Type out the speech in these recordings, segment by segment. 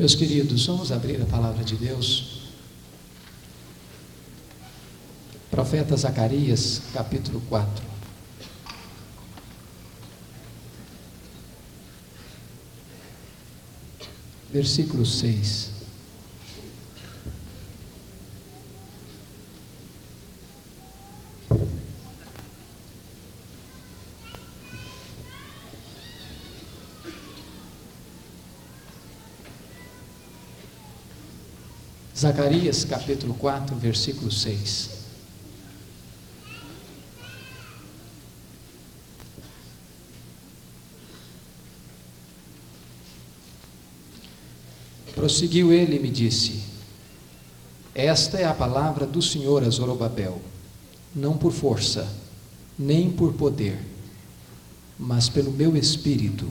Meus queridos, vamos abrir a palavra de Deus. Profeta Zacarias, capítulo 4. Versículo 6. Zacarias capítulo 4, versículo 6. Prosseguiu ele e me disse: Esta é a palavra do Senhor a Zorobabel, não por força, nem por poder, mas pelo meu espírito,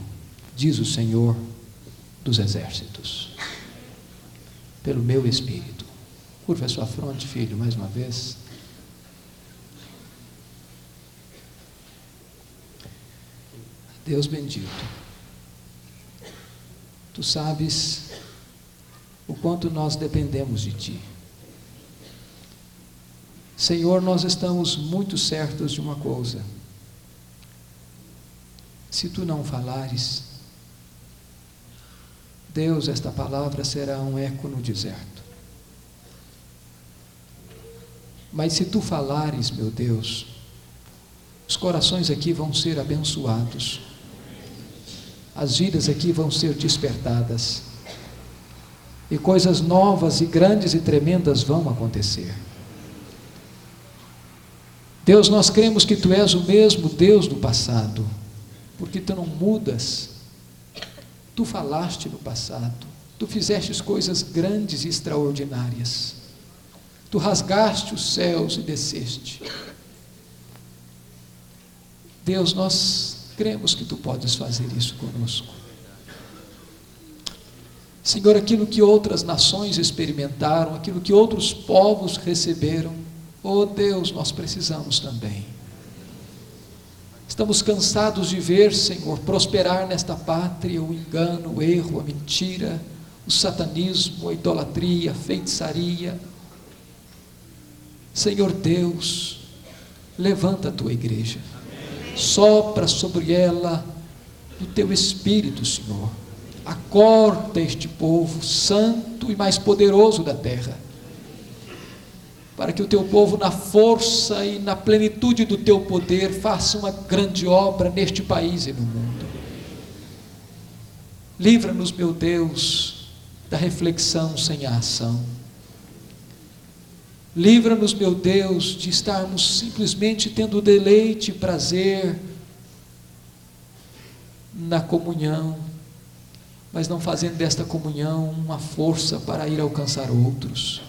diz o Senhor dos exércitos pelo meu espírito. Curva a sua fronte, filho, mais uma vez. Deus bendito, tu sabes o quanto nós dependemos de ti. Senhor, nós estamos muito certos de uma coisa: se tu não falares, Deus, esta palavra será um eco no deserto. Mas se tu falares, meu Deus, os corações aqui vão ser abençoados, as vidas aqui vão ser despertadas, e coisas novas e grandes e tremendas vão acontecer. Deus, nós cremos que tu és o mesmo Deus do passado, porque tu não mudas Tu falaste no passado, tu fizeste coisas grandes e extraordinárias. Tu rasgaste os céus e desceste. Deus, nós cremos que tu podes fazer isso conosco. Senhor, aquilo que outras nações experimentaram, aquilo que outros povos receberam, oh Deus, nós precisamos também. Estamos cansados de ver, Senhor, prosperar nesta pátria o engano, o erro, a mentira, o satanismo, a idolatria, a feitiçaria. Senhor Deus, levanta a tua igreja, sopra sobre ela o teu espírito, Senhor. Acorda este povo santo e mais poderoso da terra para que o teu povo, na força e na plenitude do teu poder, faça uma grande obra neste país e no mundo. Livra-nos, meu Deus, da reflexão sem a ação. Livra-nos, meu Deus, de estarmos simplesmente tendo deleite e prazer na comunhão, mas não fazendo desta comunhão uma força para ir alcançar outros.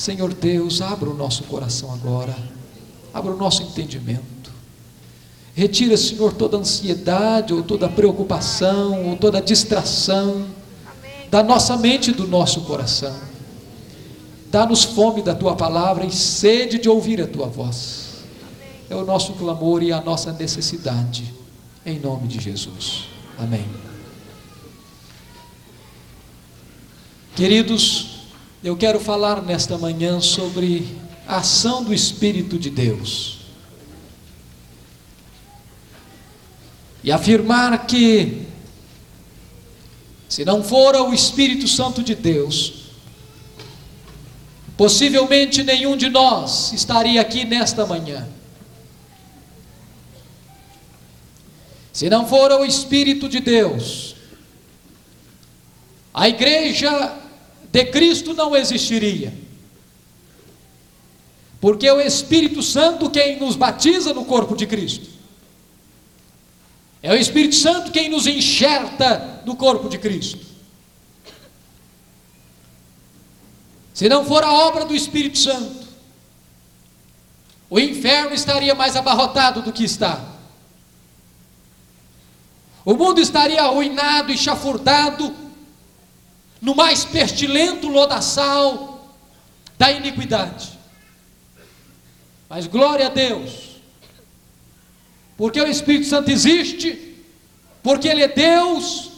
Senhor Deus, abra o nosso coração agora, abra o nosso entendimento. Retira, Senhor, toda ansiedade, ou toda preocupação, ou toda distração da nossa mente e do nosso coração. Dá-nos fome da tua palavra e sede de ouvir a tua voz. É o nosso clamor e a nossa necessidade, em nome de Jesus. Amém. Queridos, eu quero falar nesta manhã sobre a ação do Espírito de Deus. E afirmar que, se não fora o Espírito Santo de Deus, possivelmente nenhum de nós estaria aqui nesta manhã. Se não fora o Espírito de Deus, a igreja de Cristo não existiria. Porque é o Espírito Santo quem nos batiza no corpo de Cristo. É o Espírito Santo quem nos enxerta no corpo de Cristo. Se não for a obra do Espírito Santo, o inferno estaria mais abarrotado do que está. O mundo estaria arruinado e chafurdado no mais pestilento lodaçal da iniquidade. Mas glória a Deus, porque o Espírito Santo existe, porque Ele é Deus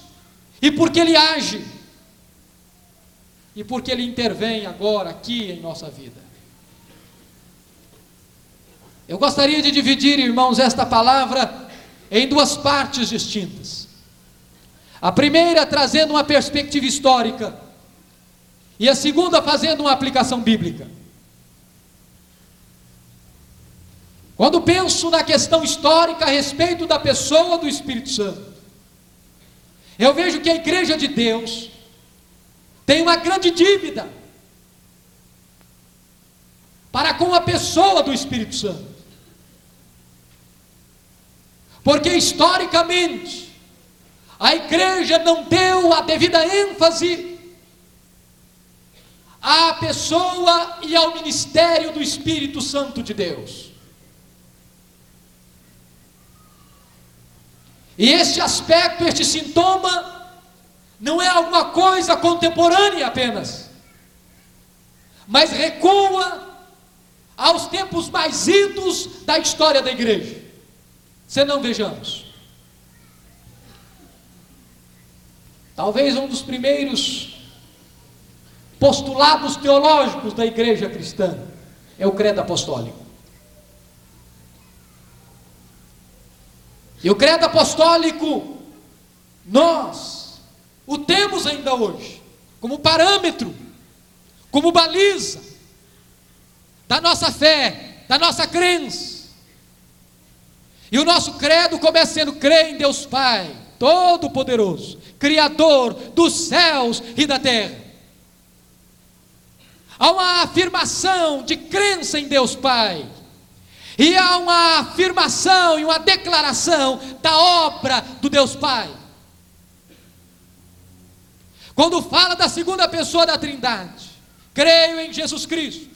e porque Ele age e porque Ele intervém agora, aqui em nossa vida. Eu gostaria de dividir, irmãos, esta palavra em duas partes distintas. A primeira trazendo uma perspectiva histórica, e a segunda fazendo uma aplicação bíblica. Quando penso na questão histórica a respeito da pessoa do Espírito Santo, eu vejo que a igreja de Deus tem uma grande dívida para com a pessoa do Espírito Santo. Porque historicamente a igreja não deu a devida ênfase à pessoa e ao ministério do Espírito Santo de Deus. E este aspecto, este sintoma, não é alguma coisa contemporânea apenas, mas recua aos tempos mais idos da história da igreja. Se não vejamos. Talvez um dos primeiros postulados teológicos da igreja cristã é o credo apostólico. E o credo apostólico, nós o temos ainda hoje, como parâmetro, como baliza da nossa fé, da nossa crença. E o nosso credo começa sendo crer em Deus Pai, Todo-Poderoso, Criador dos céus e da terra. Há uma afirmação de crença em Deus Pai e há uma afirmação e uma declaração da obra do Deus Pai. Quando fala da segunda pessoa da Trindade, creio em Jesus Cristo,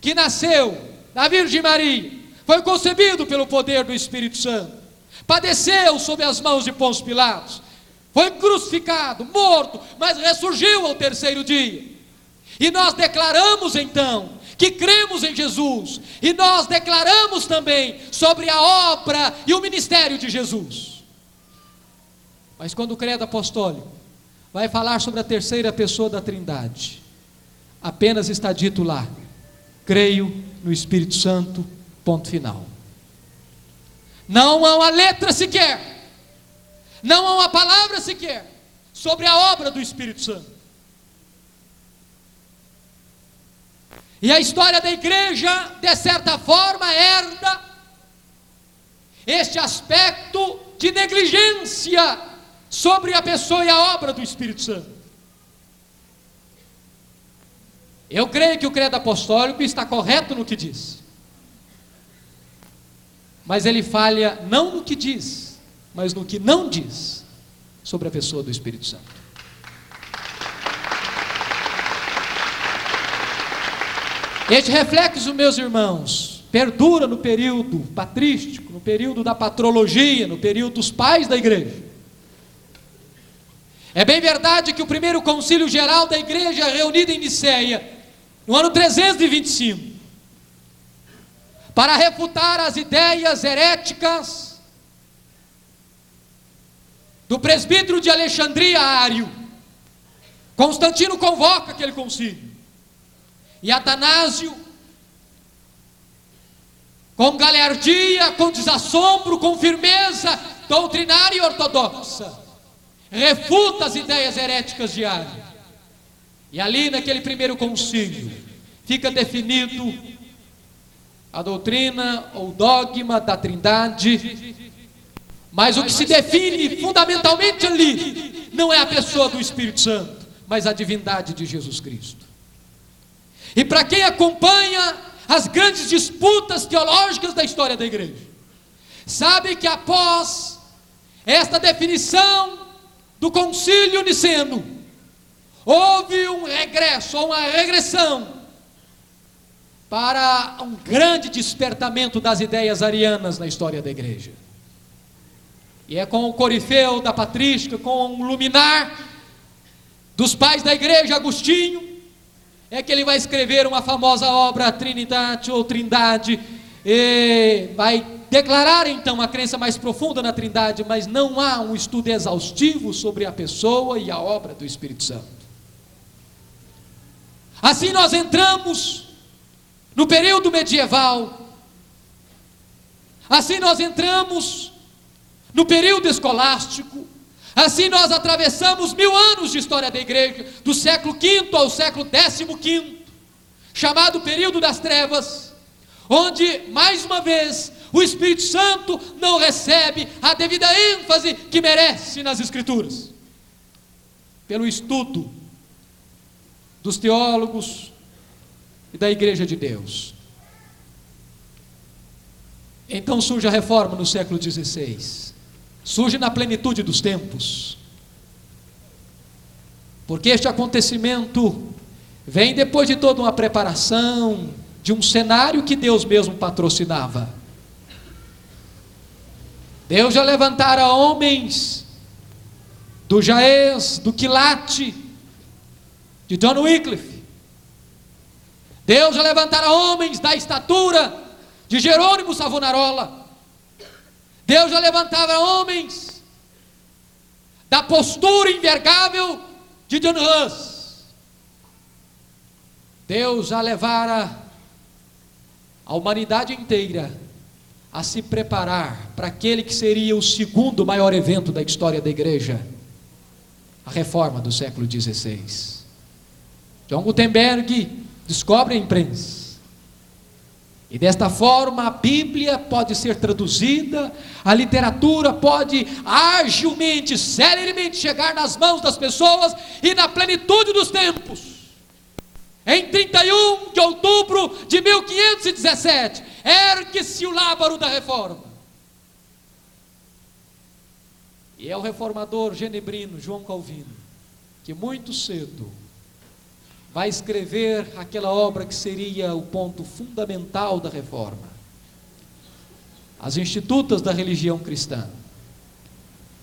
que nasceu da Virgem Maria, foi concebido pelo poder do Espírito Santo, padeceu sob as mãos de Pôncio Pilatos, foi crucificado, morto, mas ressurgiu ao terceiro dia. E nós declaramos então que cremos em Jesus, e nós declaramos também sobre a obra e o ministério de Jesus. Mas quando o credo apostólico vai falar sobre a terceira pessoa da Trindade, apenas está dito lá: creio no Espírito Santo, ponto final. Não há uma letra sequer, não há uma palavra sequer sobre a obra do Espírito Santo. E a história da igreja, de certa forma, herda este aspecto de negligência sobre a pessoa e a obra do Espírito Santo. Eu creio que o credo apostólico está correto no que diz. Mas ele falha não no que diz, mas no que não diz sobre a pessoa do Espírito Santo. Este reflexo, meus irmãos, perdura no período patrístico, no período da patrologia, no período dos pais da igreja. É bem verdade que o primeiro concílio geral da igreja, reunido em Niceia, no ano 325, para refutar as ideias heréticas do presbítero de Alexandria, Ário, Constantino convoca aquele concílio. E Atanásio, com galerdia, com desassombro, com firmeza doutrinária e ortodoxa, refuta as ideias heréticas de Ari. E ali naquele primeiro concílio fica definido a doutrina ou dogma da Trindade. Mas o que se define fundamentalmente ali não é a pessoa do Espírito Santo, mas a divindade de Jesus Cristo. E para quem acompanha as grandes disputas teológicas da história da igreja, sabe que após esta definição do concílio niceno, houve um regresso, ou uma regressão, para um grande despertamento das ideias arianas na história da igreja. E é com o corifeu da patrística, com o luminar dos pais da igreja, Agostinho, é que ele vai escrever uma famosa obra, Trinidade ou Trindade, e vai declarar então a crença mais profunda na Trindade, mas não há um estudo exaustivo sobre a pessoa e a obra do Espírito Santo. Assim nós entramos no período medieval. Assim nós entramos no período escolástico. Assim nós atravessamos mil anos de história da igreja, do século V ao século XV, chamado período das trevas, onde, mais uma vez, o Espírito Santo não recebe a devida ênfase que merece nas Escrituras. Pelo estudo dos teólogos e da Igreja de Deus. Então surge a reforma no século XVI surge na plenitude dos tempos. Porque este acontecimento vem depois de toda uma preparação, de um cenário que Deus mesmo patrocinava. Deus já levantara homens do Jaez, do Quilate, de John Wycliffe. Deus já levantara homens da estatura de Jerônimo Savonarola. Deus já levantava homens da postura invergável de John Hus. Deus já levara a humanidade inteira a se preparar para aquele que seria o segundo maior evento da história da igreja, a reforma do século XVI. John Gutenberg descobre a imprensa e desta forma a Bíblia pode ser traduzida, a literatura pode agilmente, celeremente chegar nas mãos das pessoas e na plenitude dos tempos. Em 31 de outubro de 1517, ergue-se o lábaro da reforma. E é o reformador genebrino João Calvino, que muito cedo vai escrever aquela obra que seria o ponto fundamental da reforma. As Institutas da Religião Cristã.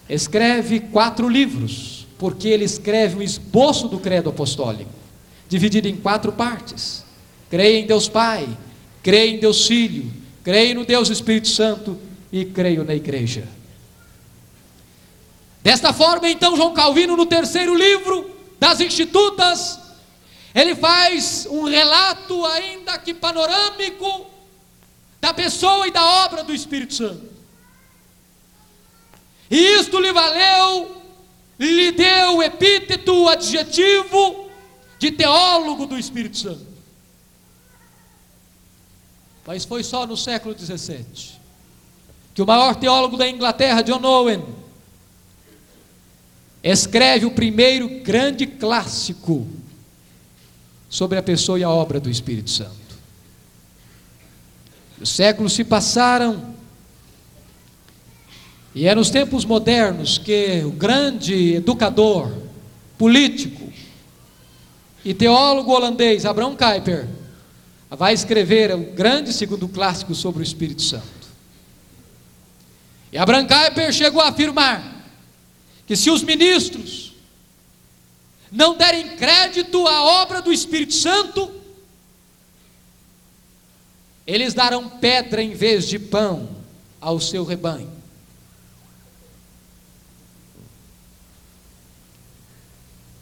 Escreve quatro livros, porque ele escreve um esboço do credo apostólico, dividido em quatro partes. Creio em Deus Pai, creio em Deus Filho, creio no Deus Espírito Santo e creio na igreja. Desta forma, então, João Calvino, no terceiro livro das Institutas, ele faz um relato, ainda que panorâmico, da pessoa e da obra do Espírito Santo. E isto lhe valeu, lhe deu o epíteto, o adjetivo de teólogo do Espírito Santo. Mas foi só no século XVII que o maior teólogo da Inglaterra, John Owen, escreve o primeiro grande clássico sobre a pessoa e a obra do Espírito Santo. Os séculos se passaram, e é nos tempos modernos que o grande educador, político e teólogo holandês Abraham Kuyper vai escrever o grande segundo clássico sobre o Espírito Santo. E Abraham Kuyper chegou a afirmar que se os ministros não derem crédito à obra do Espírito Santo, eles darão pedra em vez de pão ao seu rebanho.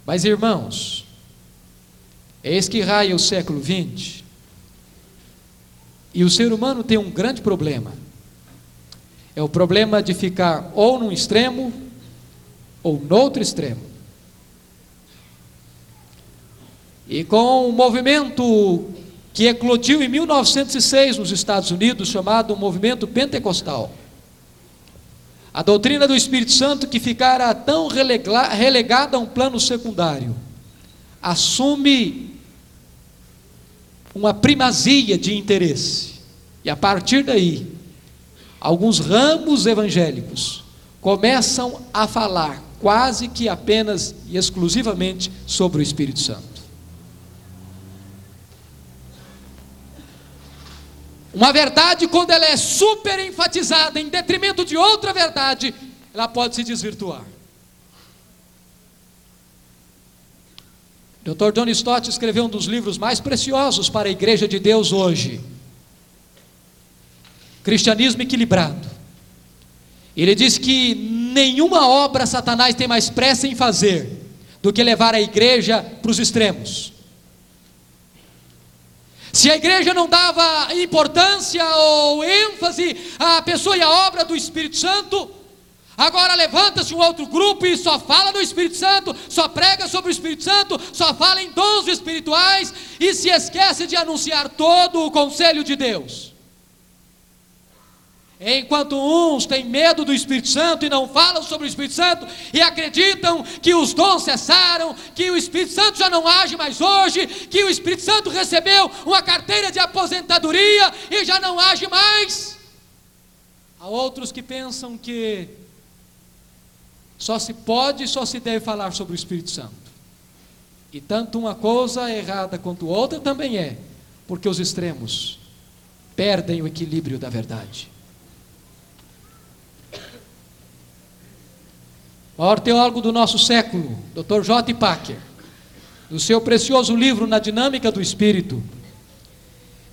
Mas irmãos, eis que raia o século XX, e o ser humano tem um grande problema. É o problema de ficar ou num extremo ou no outro extremo. E com um movimento que eclodiu em 1906 nos Estados Unidos, chamado Movimento Pentecostal. A doutrina do Espírito Santo, que ficara tão relegada a um plano secundário, assume uma primazia de interesse. E a partir daí, alguns ramos evangélicos começam a falar quase que apenas e exclusivamente sobre o Espírito Santo. Uma verdade, quando ela é super enfatizada em detrimento de outra verdade, ela pode se desvirtuar. Dr. John Stott escreveu um dos livros mais preciosos para a igreja de Deus hoje. Cristianismo equilibrado. Ele diz que nenhuma obra Satanás tem mais pressa em fazer do que levar a igreja para os extremos. Se a igreja não dava importância ou ênfase à pessoa e à obra do Espírito Santo, agora levanta-se um outro grupo e só fala do Espírito Santo, só prega sobre o Espírito Santo, só fala em dons espirituais e se esquece de anunciar todo o conselho de Deus. Enquanto uns têm medo do Espírito Santo e não falam sobre o Espírito Santo e acreditam que os dons cessaram, que o Espírito Santo já não age mais hoje, que o Espírito Santo recebeu uma carteira de aposentadoria e já não age mais. Há outros que pensam que só se pode, só se deve falar sobre o Espírito Santo. E tanto uma coisa é errada quanto outra também é, porque os extremos perdem o equilíbrio da verdade. Maior teólogo do nosso século, Dr. J. Packer, no seu precioso livro Na Dinâmica do Espírito,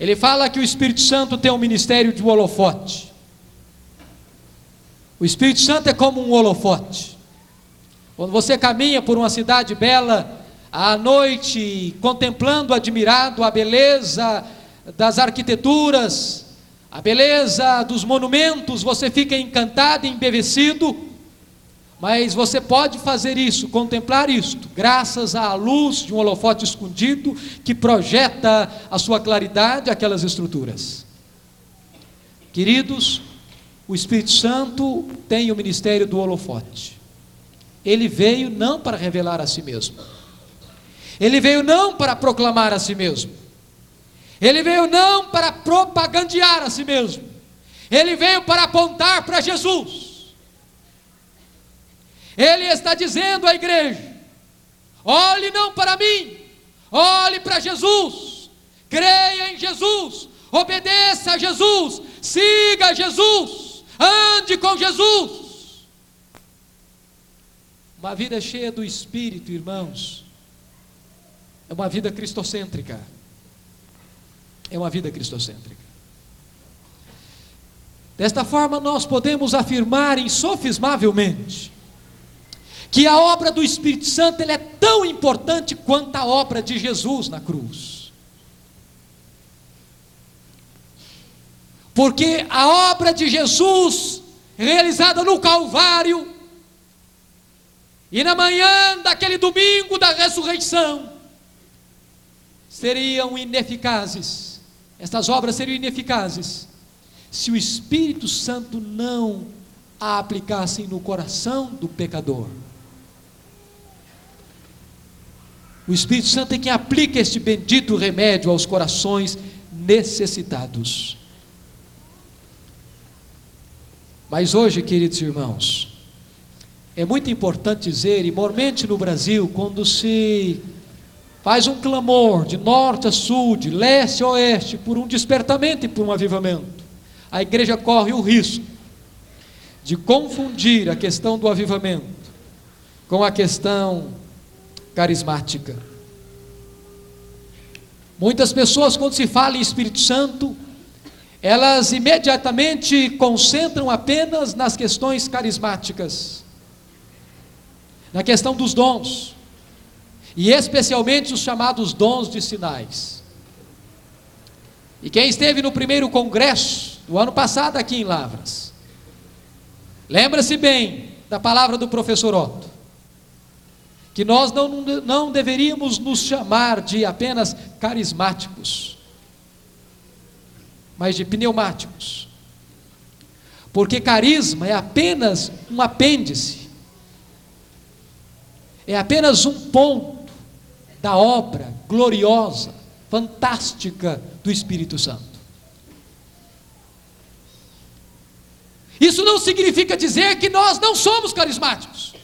ele fala que o Espírito Santo tem um ministério de holofote. O Espírito Santo é como um holofote. Quando você caminha por uma cidade bela, à noite, contemplando, admirado a beleza das arquiteturas, a beleza dos monumentos, você fica encantado, embevecido. Mas você pode fazer isso, contemplar isto, graças à luz de um holofote escondido que projeta a sua claridade aquelas estruturas. Queridos, o Espírito Santo tem o ministério do holofote. Ele veio não para revelar a si mesmo. Ele veio não para proclamar a si mesmo. Ele veio não para propagandear a si mesmo. Ele veio para apontar para Jesus. Ele está dizendo à igreja: olhe não para mim, olhe para Jesus, creia em Jesus, obedeça a Jesus, siga Jesus, ande com Jesus. Uma vida cheia do Espírito, irmãos, é uma vida cristocêntrica. É uma vida cristocêntrica. Desta forma, nós podemos afirmar insofismavelmente que a obra do Espírito Santo é tão importante quanto a obra de Jesus na cruz. Porque a obra de Jesus, realizada no Calvário, e na manhã daquele domingo da ressurreição, seriam ineficazes, estas obras seriam ineficazes, se o Espírito Santo não a aplicassem no coração do pecador. O Espírito Santo é quem aplica este bendito remédio aos corações necessitados. Mas hoje, queridos irmãos, é muito importante dizer, e mormente no Brasil, quando se faz um clamor de norte a sul, de leste a oeste, por um despertamento e por um avivamento, a igreja corre o risco de confundir a questão do avivamento com a questão carismática. Muitas pessoas, quando se fala em Espírito Santo, elas imediatamente concentram apenas nas questões carismáticas, na questão dos dons, e especialmente os chamados dons de sinais. E quem esteve no primeiro congresso do ano passado aqui em Lavras, lembra-se bem da palavra do professor Otto que nós não, não deveríamos nos chamar de apenas carismáticos, mas de pneumáticos. Porque carisma é apenas um apêndice, é apenas um ponto da obra gloriosa, fantástica do Espírito Santo. Isso não significa dizer que nós não somos carismáticos.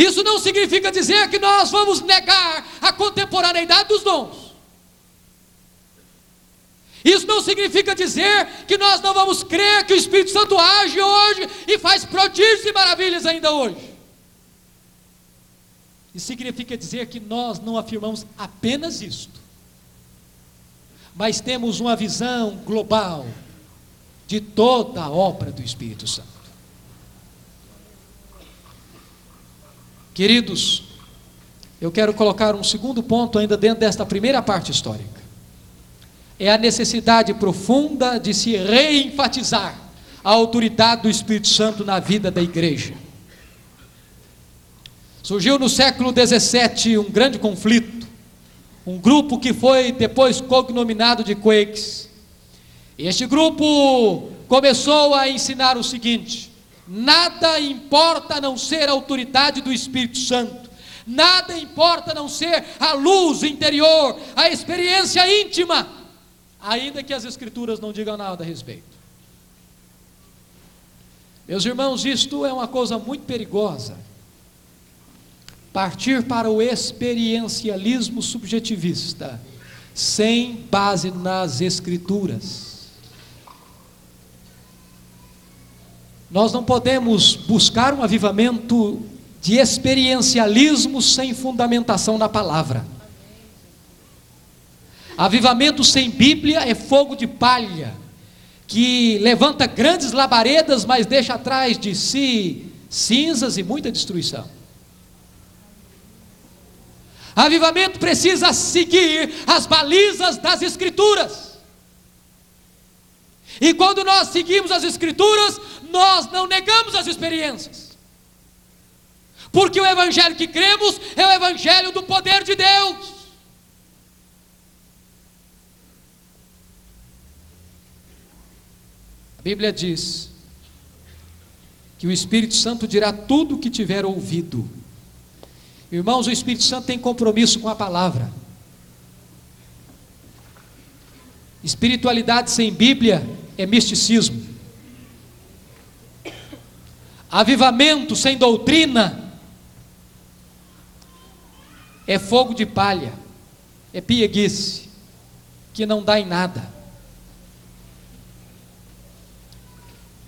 Isso não significa dizer que nós vamos negar a contemporaneidade dos dons. Isso não significa dizer que nós não vamos crer que o Espírito Santo age hoje e faz prodígios e maravilhas ainda hoje. Isso significa dizer que nós não afirmamos apenas isto, mas temos uma visão global de toda a obra do Espírito Santo. Queridos, Eu quero colocar um segundo ponto ainda dentro desta primeira parte histórica. É a necessidade profunda de se reenfatizar a autoridade do Espírito Santo na vida da igreja. Surgiu no século XVII um grande conflito, um grupo que foi depois cognominado de Quakes. Este grupo começou a ensinar o seguinte: nada importa a não ser a autoridade do Espírito Santo, nada importa a não ser a luz interior, a experiência íntima, ainda que as Escrituras não digam nada a respeito. Meus irmãos, isto é uma coisa muito perigosa partir para o experiencialismo subjetivista, sem base nas Escrituras. Nós não podemos buscar um avivamento de experiencialismo sem fundamentação na palavra. Avivamento sem Bíblia é fogo de palha, que levanta grandes labaredas, mas deixa atrás de si cinzas e muita destruição. Avivamento precisa seguir as balizas das Escrituras. E quando nós seguimos as Escrituras, nós não negamos as experiências. Porque o Evangelho que cremos é o Evangelho do poder de Deus. A Bíblia diz que o Espírito Santo dirá tudo o que tiver ouvido. Irmãos, o Espírito Santo tem compromisso com a palavra. Espiritualidade sem Bíblia é misticismo. Avivamento sem doutrina é fogo de palha, é pieguice, que não dá em nada.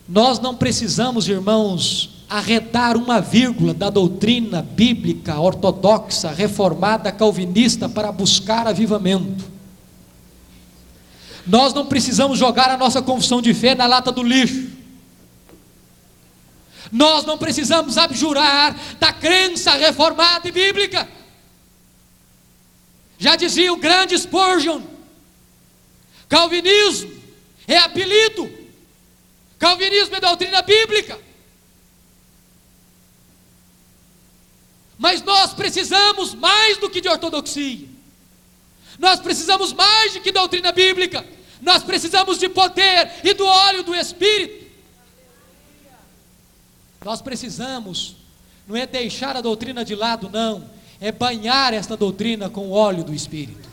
Nós não precisamos, irmãos, arredar uma vírgula da doutrina bíblica ortodoxa, reformada, calvinista para buscar avivamento. Nós não precisamos jogar a nossa confissão de fé na lata do lixo. Nós não precisamos abjurar da crença reformada e bíblica. Já dizia o grande Spurgeon: Calvinismo é apelido, Calvinismo é doutrina bíblica. Mas nós precisamos mais do que de ortodoxia. Nós precisamos mais do que doutrina bíblica. Nós precisamos de poder e do óleo do Espírito. Nós precisamos, não é deixar a doutrina de lado, não, é banhar esta doutrina com o óleo do Espírito.